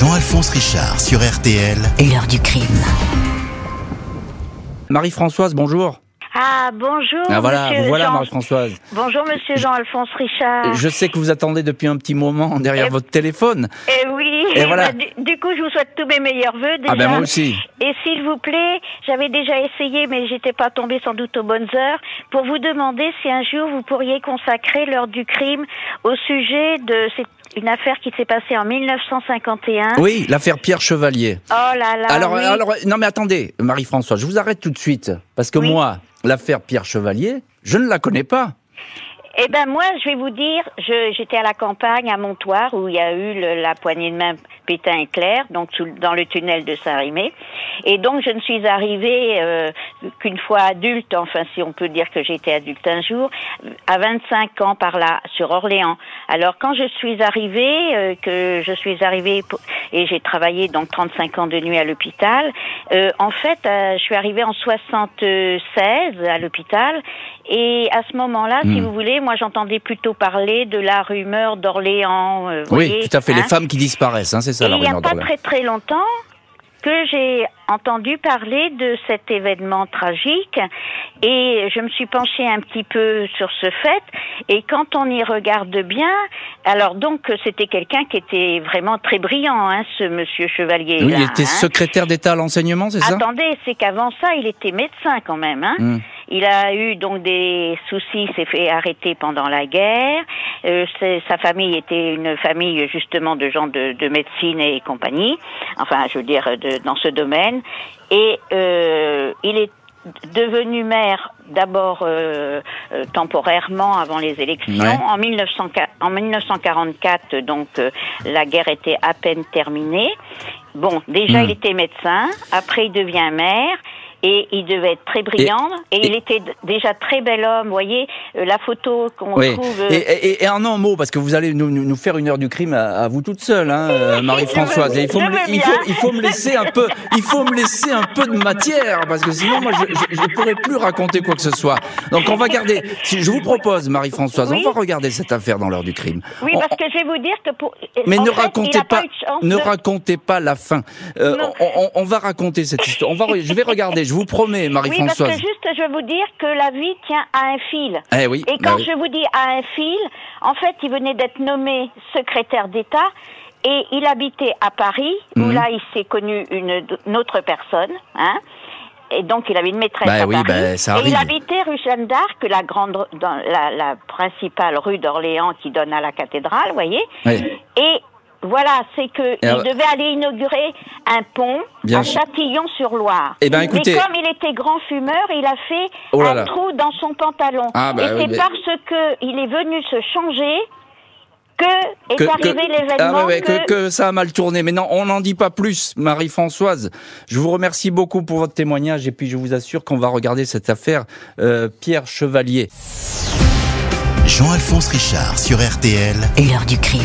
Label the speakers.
Speaker 1: Jean-Alphonse Richard sur RTL.
Speaker 2: L'heure du crime.
Speaker 3: Marie-Françoise, bonjour.
Speaker 4: Ah, bonjour.
Speaker 3: Ah voilà,
Speaker 4: monsieur
Speaker 3: vous voilà
Speaker 4: Jean-
Speaker 3: Marie-Françoise.
Speaker 4: Bonjour, monsieur Jean-Alphonse Richard.
Speaker 3: Je sais que vous attendez depuis un petit moment derrière
Speaker 4: Eh-
Speaker 3: votre téléphone.
Speaker 4: Eh oui,
Speaker 3: Et voilà.
Speaker 4: bah, du, du coup, je vous souhaite tous mes meilleurs voeux déjà.
Speaker 3: Ah ben moi aussi.
Speaker 4: Et s'il vous plaît, j'avais déjà essayé, mais j'étais pas tombée sans doute aux bonnes heures, pour vous demander si un jour vous pourriez consacrer l'heure du crime au sujet de c'est une affaire qui s'est passée en 1951.
Speaker 3: Oui, l'affaire Pierre Chevalier.
Speaker 4: Oh là là.
Speaker 3: alors,
Speaker 4: oui.
Speaker 3: alors, non mais attendez, Marie-Françoise, je vous arrête tout de suite. Parce que
Speaker 4: Oui.
Speaker 3: moi, l'affaire Pierre Chevalier, je ne la connais pas.
Speaker 4: Eh ben moi, je vais vous dire, j'étais à la campagne, à Montoire, où il y a eu le- la poignée de main Pétain et Claire, donc sous- dans le tunnel de Saint-Rémy. Et donc je ne suis arrivée euh, qu'une fois adulte, enfin si on peut dire que j'étais adulte un jour, à 25 ans par là, sur Orléans. Alors quand je suis arrivée, euh, que je suis arrivée et j'ai travaillé donc 35 ans de nuit à l'hôpital, euh, en fait, euh, je suis arrivée en 76 à l'hôpital et à ce moment-là, si
Speaker 3: Hmm.
Speaker 4: vous voulez, moi j'entendais plutôt parler de la rumeur d'Orléans. euh,
Speaker 3: oui,
Speaker 4: voyez,
Speaker 3: tout à fait, les
Speaker 4: hein.
Speaker 3: femmes qui disparaissent, hein, c'est ça
Speaker 4: Et
Speaker 3: la
Speaker 4: il n'y a
Speaker 3: rumeur
Speaker 4: pas très très longtemps que j'ai entendu parler de cet événement tragique et je me suis penchée un petit peu sur ce fait et quand on y regarde bien, alors donc c'était quelqu'un qui était vraiment très brillant, hein, ce monsieur Chevalier.
Speaker 3: Oui, il était
Speaker 4: hein.
Speaker 3: secrétaire d'État à l'enseignement, c'est ça?
Speaker 4: Attendez, c'est qu'avant ça, il était médecin quand même. Hein.
Speaker 3: Hmm.
Speaker 4: Il a eu donc des soucis, s'est fait arrêter pendant la guerre. Euh, sa famille était une famille justement de gens de, de médecine et compagnie. Enfin, je veux dire, de- dans ce domaine. Et euh, il est devenu maire d'abord euh, euh, temporairement avant les élections.
Speaker 3: Ouais.
Speaker 4: En, 1900 en 1944, donc euh, la guerre était à peine terminée. Bon, déjà
Speaker 3: Hmm.
Speaker 4: il était médecin, après il devient maire. Et il devait être très brillant. Et, il
Speaker 3: et-
Speaker 4: était déjà très bel homme. Vous voyez, euh, la photo qu'on
Speaker 3: Oui.
Speaker 4: trouve. euh,
Speaker 3: Et, et- et en un mot, parce que vous allez nous, faire une heure du crime à, à vous toute seule, hein, euh, Marie-Françoise. Il faut, me,
Speaker 4: veux
Speaker 3: il, faut,
Speaker 4: bien.
Speaker 3: il faut me laisser un peu, il faut me laisser un peu de matière, parce que sinon, moi, je ne pourrais plus raconter quoi que ce soit. Donc, on va garder. Si je vous propose, Marie-Françoise,
Speaker 4: Oui.
Speaker 3: on va regarder cette affaire dans l'heure du crime.
Speaker 4: Oui,
Speaker 3: On-
Speaker 4: parce que je vais vous dire que pour.
Speaker 3: mais ne
Speaker 4: fait,
Speaker 3: racontez pas, ne
Speaker 4: de-
Speaker 3: racontez pas la fin. Euh, on, on- on va raconter cette histoire. On va, je vais regarder. Je vous promets,
Speaker 4: Oui, parce que
Speaker 3: Marie-Françoise.
Speaker 4: juste, je vais vous dire que la vie tient à un fil.
Speaker 3: Eh oui.
Speaker 4: Et
Speaker 3: bah
Speaker 4: quand
Speaker 3: oui.
Speaker 4: je vous dis à un fil, en fait, il venait d'être nommé secrétaire d'État et il habitait à Paris, où
Speaker 3: Mhm.
Speaker 4: là, il s'est connu une, une autre personne, hein. Et donc, il avait une maîtresse
Speaker 3: Bah
Speaker 4: à
Speaker 3: oui,
Speaker 4: Paris.
Speaker 3: bah, ça
Speaker 4: et il habitait rue Jeanne d'Arc, la grande, dans la, la principale rue d'Orléans qui donne à la cathédrale, vous voyez.
Speaker 3: Oui.
Speaker 4: Et voilà, c'est que il
Speaker 3: alors-
Speaker 4: devait aller inaugurer un pont
Speaker 3: Bien
Speaker 4: à. Châtillon-sur-Loire.
Speaker 3: Eh ben, écoutez-
Speaker 4: Mais comme il était grand fumeur, il a fait
Speaker 3: Oh là
Speaker 4: un
Speaker 3: là.
Speaker 4: trou dans son pantalon.
Speaker 3: Ah, bah
Speaker 4: Et
Speaker 3: oui,
Speaker 4: c'est
Speaker 3: mais-
Speaker 4: parce que il est venu se changer que est
Speaker 3: que,
Speaker 4: arrivé
Speaker 3: que-
Speaker 4: l'événement
Speaker 3: ah ouais, ouais,
Speaker 4: que...
Speaker 3: que, que ça a mal tourné. Mais non, on n'en dit pas plus, Marie-Françoise. Je vous remercie beaucoup pour votre témoignage et puis je vous assure qu'on va regarder cette affaire euh, Pierre Chevalier.
Speaker 1: Jean-Alphonse Richard sur RTL.
Speaker 2: L'heure du crime.